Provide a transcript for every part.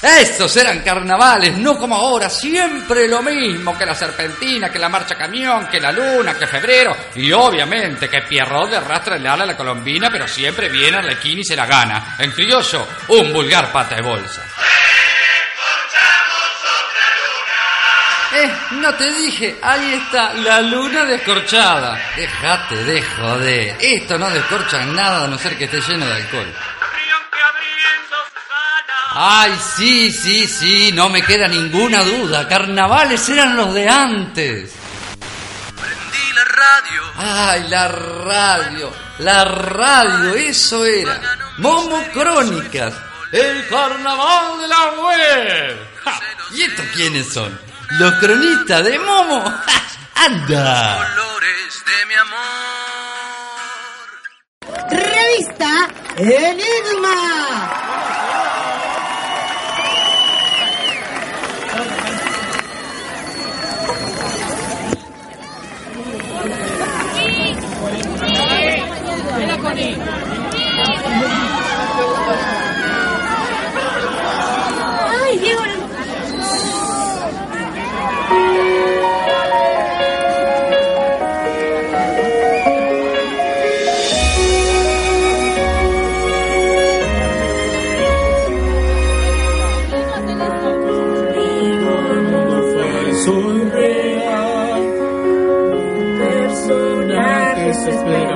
Estos eran carnavales, no como ahora, siempre lo mismo que la serpentina, que la marcha camión, que la luna, que febrero, y obviamente que Pierrot le arrastra el ala a la colombina, pero siempre viene Arlequín y se la gana. En criollo, un vulgar pata de bolsa. Eh, no te dije, ahí está, la luna descorchada. Déjate de joder, esto no descorcha nada a no ser que esté lleno de alcohol. Ay, sí, sí, sí, no me queda ninguna duda. Carnavales eran los de antes. Prendí la radio. Ay, la radio, la radio, eso era. Momo Crónicas, el carnaval de la web. Ja, ¿Y estos quiénes son? Los cronistas de Momo. Ja, ¡Anda! Colores de mi amor. Revista Enigma. کنید Soy real, personajes esperados.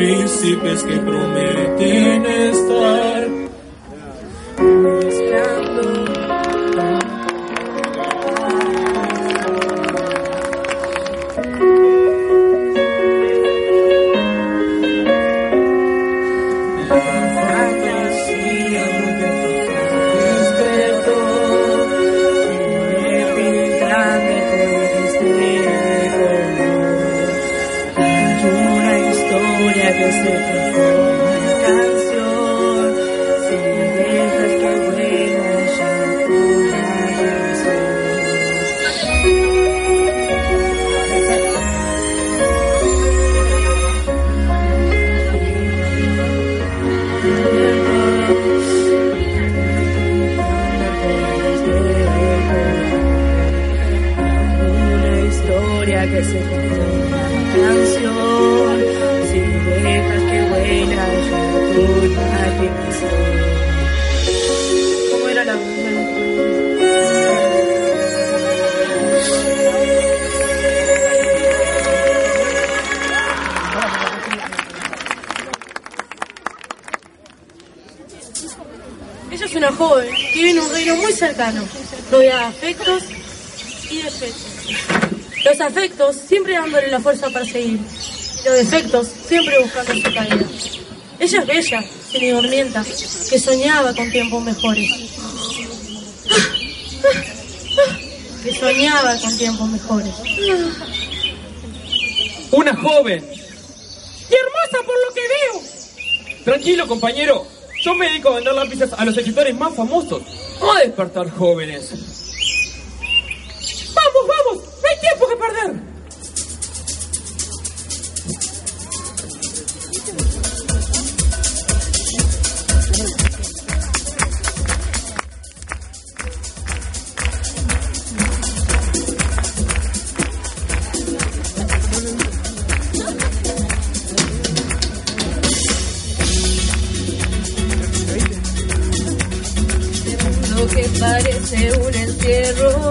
Príncipes que prometen estar. Ella es una joven que vive un reino muy cercano, rodeada de afectos y defectos. Los afectos siempre dándole la fuerza para seguir, los defectos siempre buscando su caída. Ella es bella, sin que soñaba con tiempos mejores. Que soñaba con tiempos mejores. Una joven. Y hermosa por lo que veo. Tranquilo, compañero. Yo me dedico a vender lápices a los escritores más famosos. No a despertar jóvenes. Encierro,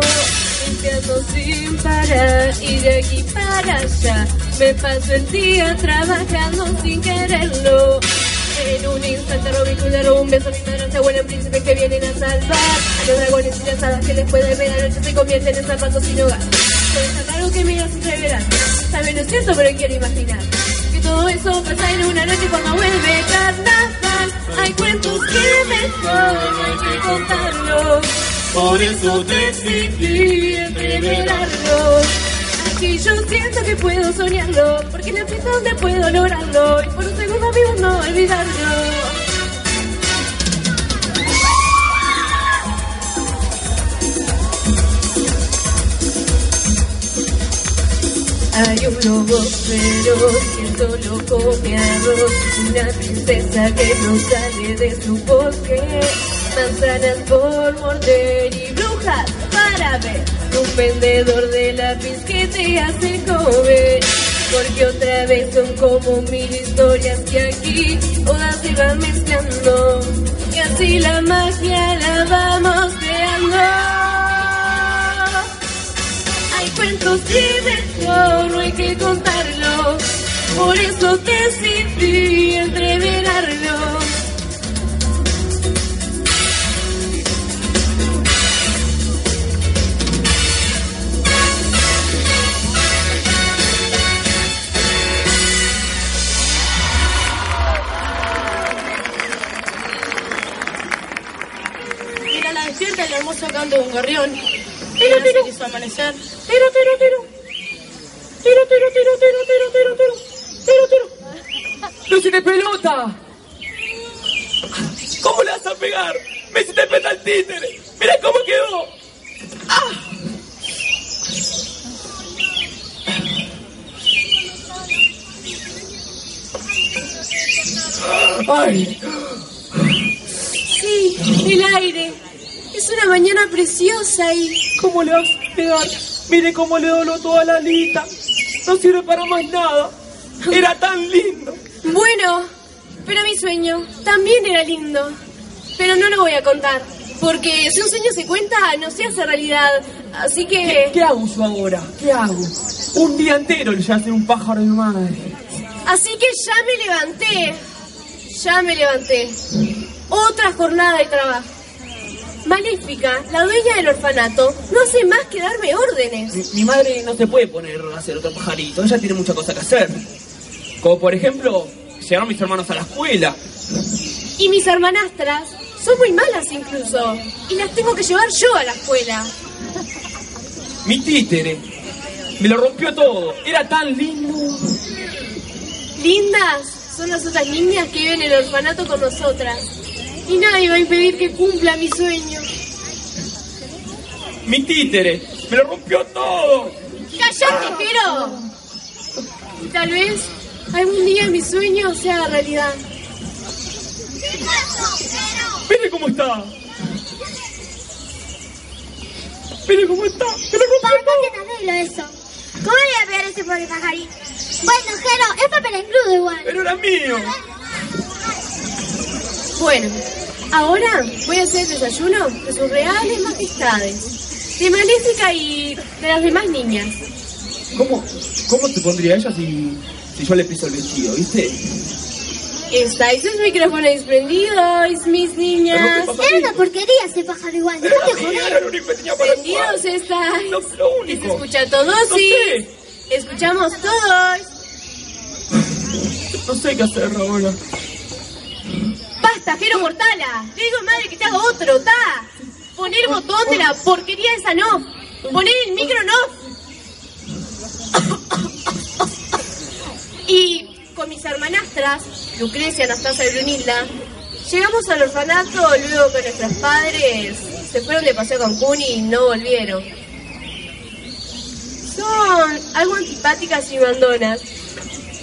limpiando sin parar y de aquí para allá. Me paso el día trabajando sin quererlo. En un instante robo y culero, un beso, mi madre, buenos príncipes que vienen a salvar. A los dragones y las hadas que les puede ver a noche se convierten en zapatos sin hogar. Pero es tan raro que ibas a entreverar. Saben, es cierto, pero quiero imaginar. Que todo eso pasa en una noche cuando vuelve carnaval. Hay cuentos que mejor hay que contarlos. Por eso decidí entreverarlos. Aquí yo siento que puedo soñarlo, porque la fiesta donde puedo lograrlo. Y por un segundo vivo no olvidarlo. hay un lobo feroz que solo come arroz, una princesa que no sale de su bosque, manzanas por morder y brujas para ver, un vendedor de lápiz que te hace comer. Porque otra vez son como mil historias que aquí todas se van mezclando y así la magia la vamos creando. Hay cuentos mejor no hay que contarlo, por eso decidí entreverarlo. Canto de un gorrión. Tiro, Ya se tiro. quiso amanecer. Tiro, tiro, tiro. Tiro, tiro, tiro, tiro, tiro, tiro, tiro. Tiro, tiro. ¡Lucy de pelota! ¿Cómo le vas a pegar? ¡Me hiciste peta al títere! ¡Mira cómo quedó! ¡Ah! ¡Ay! Sí, el aire. Es una mañana preciosa y ¿Cómo le vas a pegar? Mire cómo le dobló toda la alita. No sirve para más nada. Era tan lindo. Bueno, pero mi sueño también era lindo. Pero no lo voy a contar. Porque si un sueño se cuenta, no se hace realidad. Así ¿Qué, que. qué hago yo ahora? ¿Qué hago? Un día entero le hace un pájaro de madre. Así que ya me levanté. Ya me levanté. Otra jornada de trabajo. Maléfica, la dueña del orfanato, no hace más que darme órdenes. Mi, mi madre no se puede poner a hacer otro pajarito. Ella tiene mucha cosa que hacer. Como por ejemplo, llevar a mis hermanos a la escuela. Y mis hermanastras son muy malas incluso. Y las tengo que llevar yo a la escuela. Mi títere. Me lo rompió todo. Era tan lindo. Lindas son las otras niñas que viven en el orfanato con nosotras. Y nadie va a impedir que cumpla mi sueño. Mi títere. Me lo rompió todo. ¡Cállate, Jero! Y tal vez algún día mi sueño se haga realidad. Mire cómo está. Mire cómo está. Me lo rompió ¿Por todo. qué te arreglo eso? ¿Cómo le voy a pegar ese pobre pajarito? Bueno, Jero, es papel engrudo igual. Pero era mío. Bueno, ahora voy a hacer el desayuno de sus reales majestades, de Maléfica y de las demás niñas. ¿Cómo, cómo se pondría ella si, si yo le piso el vestido, viste? Estáis sus micrófonos desprendidos, mis niñas. Pero ¿qué Era una porquería ese pájaro igual. Era Déjate mío, joder. era lo único que tenía para Prendidos jugar. estáis. Lo, lo único. ¿Se escucha todo? No Sí. sé. Escuchamos todos. No sé qué hacer ahora. Basta, Jero Mortala. Le digo madre que te haga otro, ta. Poner botón de la porquería esa no. Poner el micro no. Y con mis hermanastras, Lucrecia, Anastasia y Brunilda, llegamos al orfanato luego que nuestros padres se fueron de paseo a Cancún y no volvieron. Son algo antipáticas y mandonas.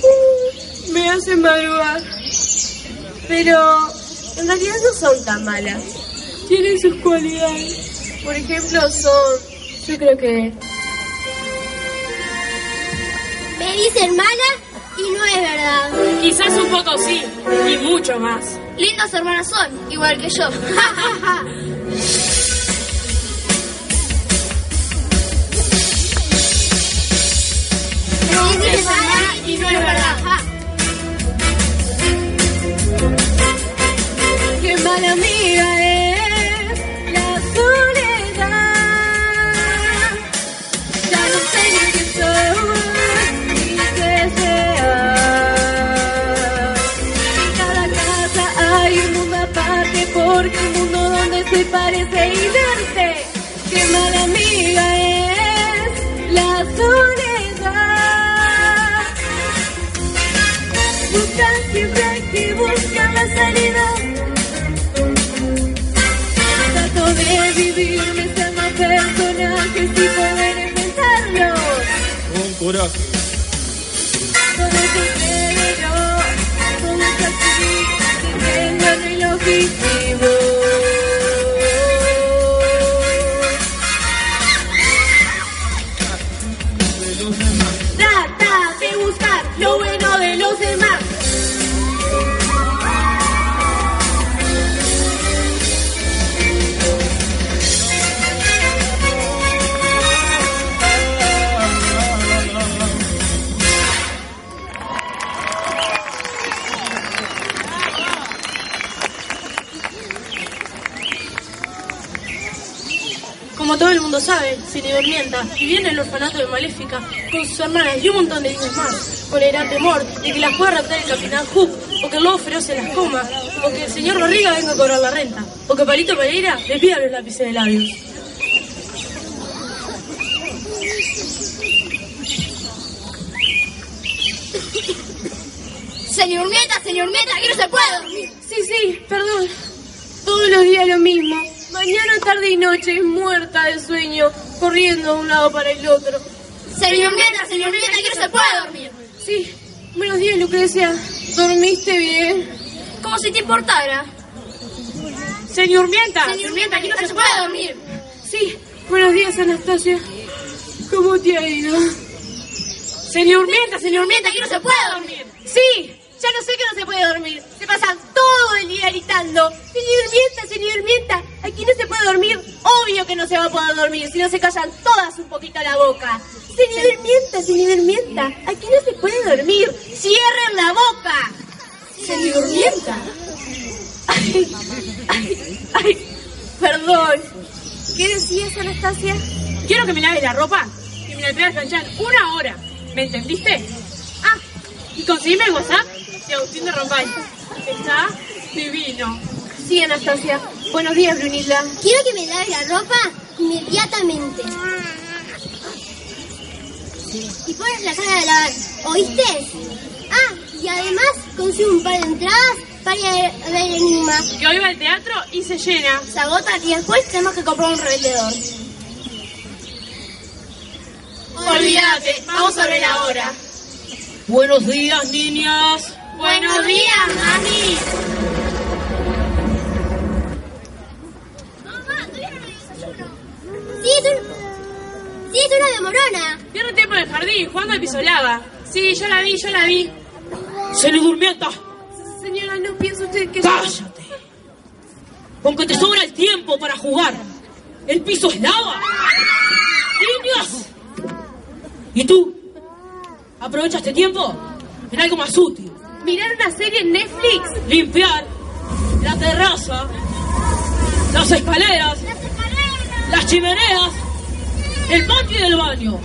Uh, me hacen madrugar. Pero en realidad no son tan malas. Tienen sus cualidades. Por ejemplo, son. Yo creo que. Me dicen mala y no es verdad. Quizás un poco sí, y mucho más. Lindos hermanos son, igual que yo. Me dicen mala y no es verdad. ¡Qué mala amiga es la soledad! Ya no sé ni quién soy ni qué sea. En cada casa hay un mundo aparte porque el mundo donde estoy parece irse. Street. Con sus hermanas y un montón de niños más, con el gran temor de que las pueda raptar el capitán Hook, o que el lobo feroz se las coma, o que el señor Barriga venga a cobrar la renta, o que Palito Pereira le pida los lápices de labios. Señor Mieta, señor Mieta, aquí no se puede dormir. Sí, sí, perdón. Todos los días lo mismo. Mañana, tarde y noche, muerta de sueño, corriendo de un lado para el otro. Señor Mieta, señor Mieta, aquí no se puede dormir. Sí, buenos días, Lucrecia. ¿Dormiste bien? Como si te importara. Señor Mienta. Señor Mieta, aquí no se puede dormir. Sí, buenos días, Anastasia. ¿Cómo te ha ido? Señor Mienta, señor Mienta, aquí no se puede dormir. Sí, ya no sé que no se puede dormir. Se pasan todo el día gritando. Señor Mienta, señor Mienta, aquí no se puede dormir. Obvio que no se va a poder dormir si no se callan todas un poquito la boca. Señor Mienta, señor Mienta, aquí no se puede dormir. Cierren la boca. Señor Mienta. Ay, ay, ay, perdón. ¿Qué decías, Anastasia? Quiero que me laves la ropa y me la traigas a planchar una hora. ¿Me entendiste? Ah, y conseguime el WhatsApp de Agustín de Rombay. Está divino. Sí, Anastasia. Buenos días, Brunilda. Quiero que me laves la ropa inmediatamente. Y pones la caja de lavar, ¿oíste? Ah, y además consigo un par de entradas para ir a ver Enigma. Que hoy va al teatro y se llena. Se agotan y después tenemos que comprar un revendedor. Olvídate, vamos a ver ahora. Buenos días, niñas. Buenos días, mami. Sí, es una demorona. Pierdo tiempo en el jardín jugando al piso lava. Sí, yo la vi, yo la vi. Se le durmienta. Señora, ¿no piensa usted que. Cállate. Aunque te sobra el tiempo para jugar. El piso es lava. Niñas. ¿Y tú? ¿Aprovecha este tiempo en algo más útil? ¿Mirar una serie en Netflix? Limpiar la terraza, las escaleras, las chimeneas, el patio y el baño.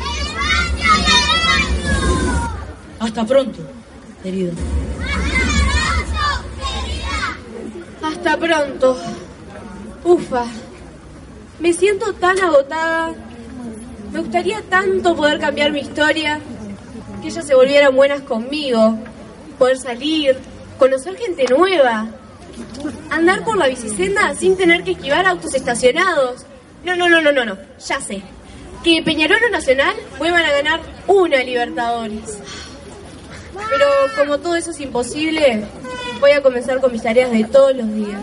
Hasta pronto, querido. Hasta pronto. Ufa. Me siento tan agotada. Me gustaría tanto poder cambiar mi historia. Que ellas se volvieran buenas conmigo. Poder salir. Conocer gente nueva. Andar por la bicisenda sin tener que esquivar autos estacionados. No, no, no, no, no, no. Ya sé. Que Peñarol o Nacional vuelvan a ganar una Libertadores. Pero como todo eso es imposible, voy a comenzar con mis tareas de todos los días.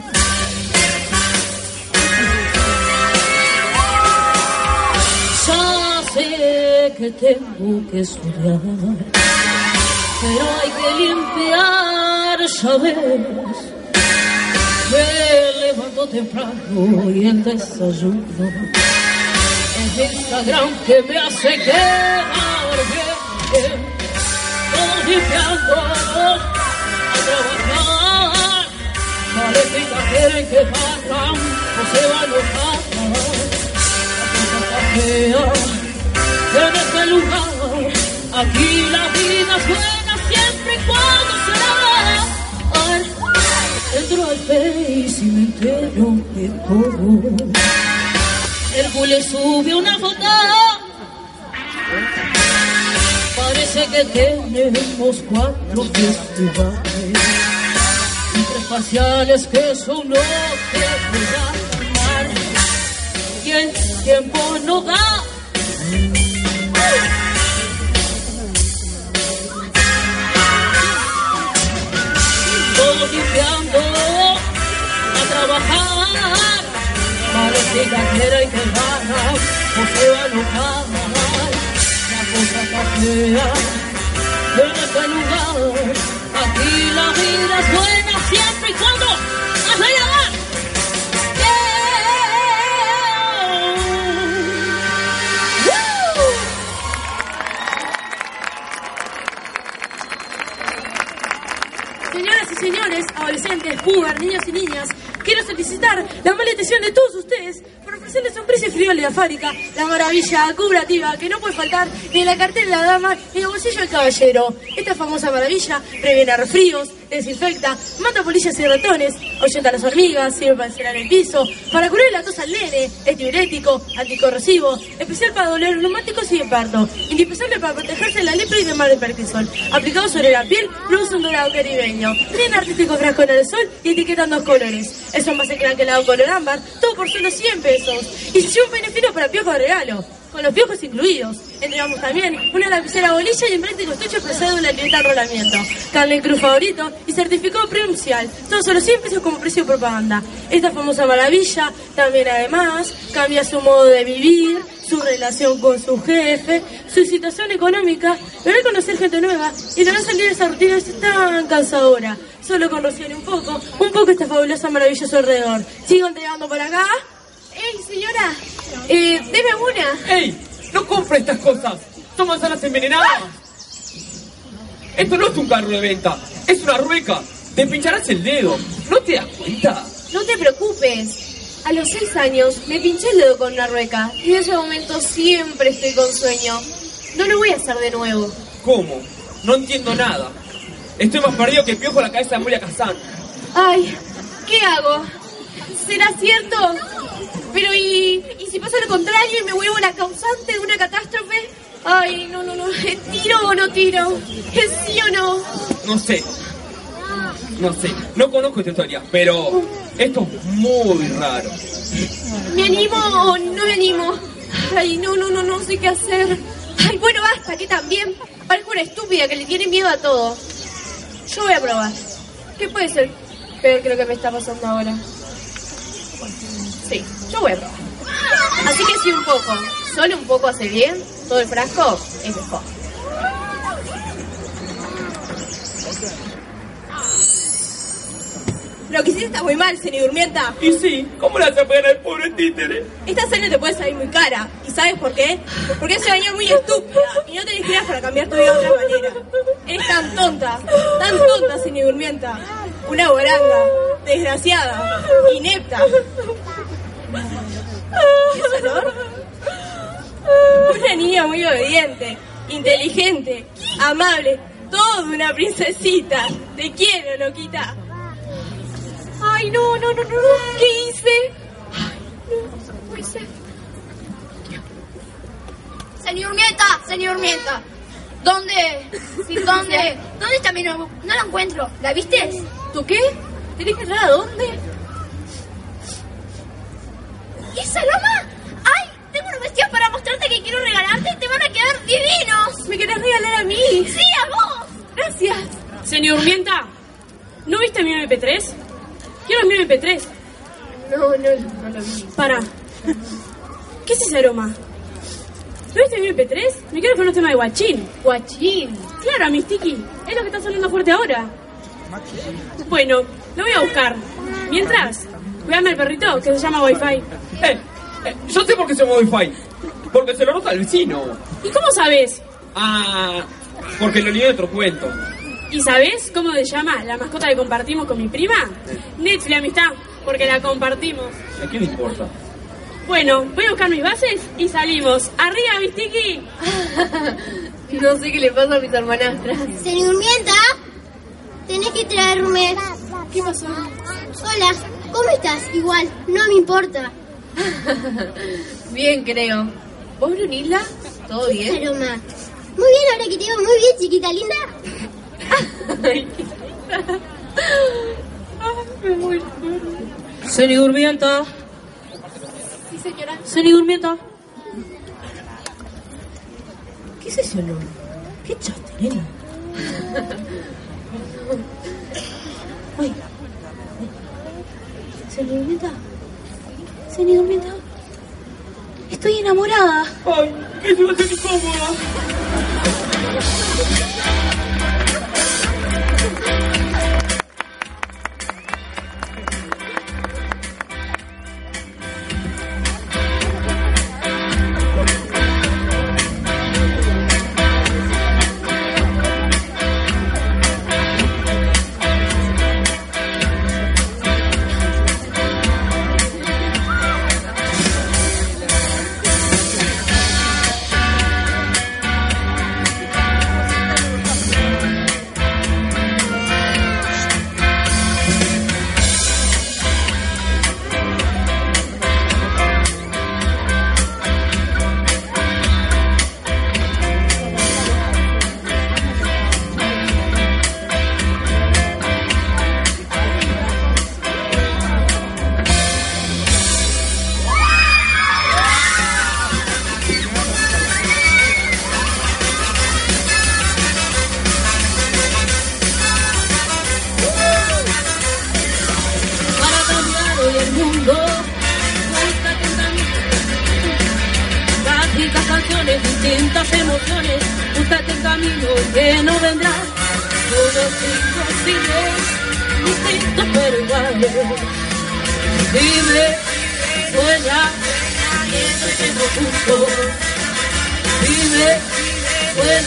Ya sé que tengo que estudiar, pero hay que limpiar, ya ves. Me levanto temprano y el desayuno es Instagram que me hace quedar bien. Todos limpiando a trabajar. Que quieren que pagan o se van a enojar fea en este lugar. Aquí la vida es buena siempre y cuando se. Ay, entro al Face y me entero de todo. El Jule sube una foto. Parece que tenemos cuatro festivales. Y tres que son los que a tomar y el tiempo no da. Todos limpiando a trabajar. Parece que quieren que ganan o se van a. La cosa está fea en este lugar. Aquí la vida es buena siempre y cuando has de. Señoras y señores, adolescentes, puber, niños y niñas, quiero solicitar la mala atención de todos ustedes por Haciéndose un precio frío de la la maravilla curativa que no puede faltar ni en la cartera de la dama ni en el bolsillo del caballero. Esta famosa maravilla previene resfríos, desinfecta, mata polillas y ratones, ahuyenta las hormigas, sirve para encerar el piso, para curar la tos al nene, es diurético, anticorrosivo, especial para dolores neumáticos y de parto, indispensable para protegerse de la lepra y del mal de Parkinson, aplicado sobre la piel, produce un dorado caribeño, tiene artístico frasco en el sol y etiqueta en dos colores. Es un más que el color ámbar, todo por solo 100 pesos. Y si un beneficio para piojos de regalo con los piojos incluidos. Entregamos también una lapicera bolilla y en práctico estuche procede una libreta de enrolamiento. Carne Cruz favorito y certificado provincial. Todo solo 100 pesos como precio de propaganda. Esta famosa maravilla también además cambia su modo de vivir, su relación con su jefe, su situación económica, lograr conocer gente nueva y lograr salir de esa rutina tan cansadora. Solo con rociar un poco, un poco esta fabulosa maravilla a su alrededor. Sigo entregando por acá. ¡Ey, señora! Eh, deme una. ¡Ey! ¡No compre estas cosas! ¡Son manzanas envenenadas! Esto no es un carro de venta, es una rueca. Te pincharás el dedo. ¿No te das cuenta? No te preocupes. A los seis años me pinché el dedo con una rueca y en ese momento siempre estoy con sueño. No lo voy a hacer de nuevo. ¿Cómo? No entiendo nada. Estoy más perdido que piojo la cabeza de Moria Kazan. Ay, ¿qué hago? ¿Será cierto? Pero ¿y, ¿y si pasa lo contrario y me vuelvo la causante de una catástrofe? Ay, no, no, no. ¿Es ¿Tiro o no tiro? ¿Es sí o no? No sé. No sé. No conozco esta historia, pero esto es muy raro. ¿Me animo o no me animo? Ay, no, no, no, no sé qué hacer. Ay, bueno, basta, que también parezco una estúpida que le tiene miedo a todo. Yo voy a probar. ¿Qué puede ser peor que lo que me está pasando ahora? Sí, yo voy a probar. Así que si un poco, solo un poco hace bien, todo el frasco es mejor. Lo que hiciste está muy mal, Durmienta. Y sí, ¿cómo la hace pegar al pobre títere? Esta cena te puede salir muy cara. ¿Y sabes por qué? Porque es una niña muy estúpida y no tenés ideas para cambiar tu vida de otra manera. Eres tan tonta, tan tonta, Durmienta. Una boranga, desgraciada, inepta. ¿Qué olor? Una niña muy obediente, inteligente, amable, toda una princesita. Te quiero, loquita. Ay, no, no, no, no, no. ¿Qué hice? Ay, no. Señor Mieta, señor Mieta. ¿Dónde? Sí, ¿Dónde? ¿Dónde está mi nuevo? No la encuentro. ¿La viste? ¿Tú qué? ¿Tenés que entrar a dónde? ¿Esa loma? ¡Ay! Tengo unos vestidos para mostrarte que quiero regalarte y te van a quedar divinos. ¿Me querés regalar a mí? Sí, a vos. Gracias. Señor Urmienta, ¿no viste mi MP3? Quiero mi MP3. No, no, no lo vi. Para. ¿Qué es ese aroma? ¿No viste mi MP3? Me quiero con un tema de guachín. Guachín. Claro, a mi sticky. Es lo que está sonando fuerte ahora. Bueno, lo voy a buscar. Mientras, cuídame el perrito que se llama Wi-Fi. Eh, eh, yo sé por qué se llama Wi-Fi. Porque se lo nota al vecino. ¿Y cómo sabes? Ah, porque lo leí de otro cuento. ¿Y sabes cómo se llama la mascota que compartimos con mi prima? Netflix, amistad, porque la compartimos. ¿A quién le importa? Bueno, voy a buscar mis bases y salimos. ¡Arriba, mi sticky! No sé qué le pasa a mis hermanastras. Señor Mieta, tenés que traerme. ¿Qué pasó? Hola, ¿cómo estás? Igual, no me importa. Bien, creo. ¿Vos, Brunilda? ¿Todo bien? Pero más. Muy bien, ahora que te veo muy bien, chiquita linda. Seni Durmienta. Sí, señora. Seni Durmienta. ¿Qué es ese olor? ¿Qué echaste, nena? Ay. ¿Seni Durmienta? ¿Seni Durmienta? Estoy enamorada. ¡Ay, qué situación incómoda!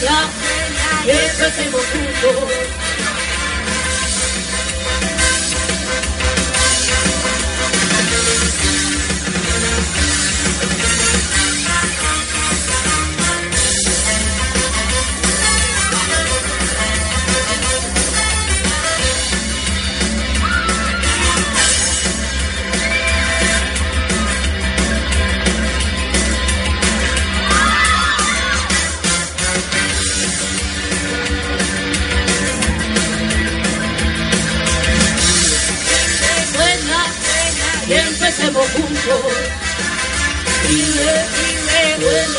Vuela, y empecemos juntos. Dime,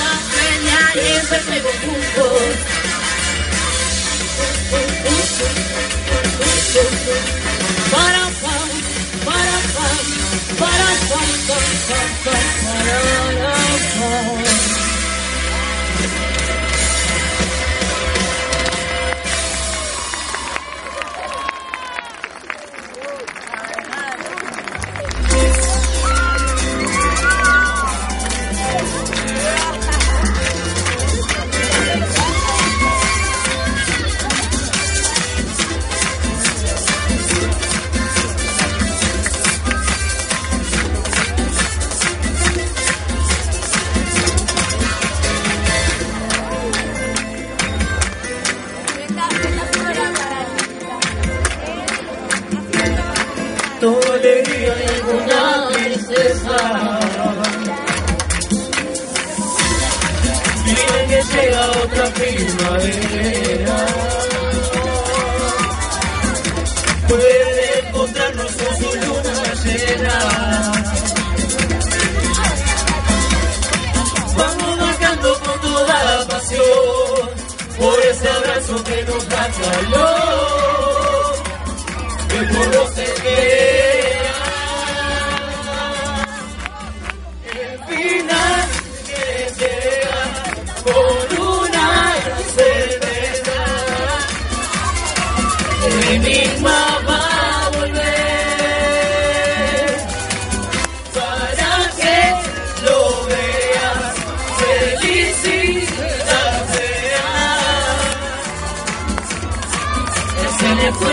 Dile que llega otra primavera. Puede encontrarnos con su luna llena. Vamos marcando con toda la pasión por ese abrazo que nos da calor que por no It's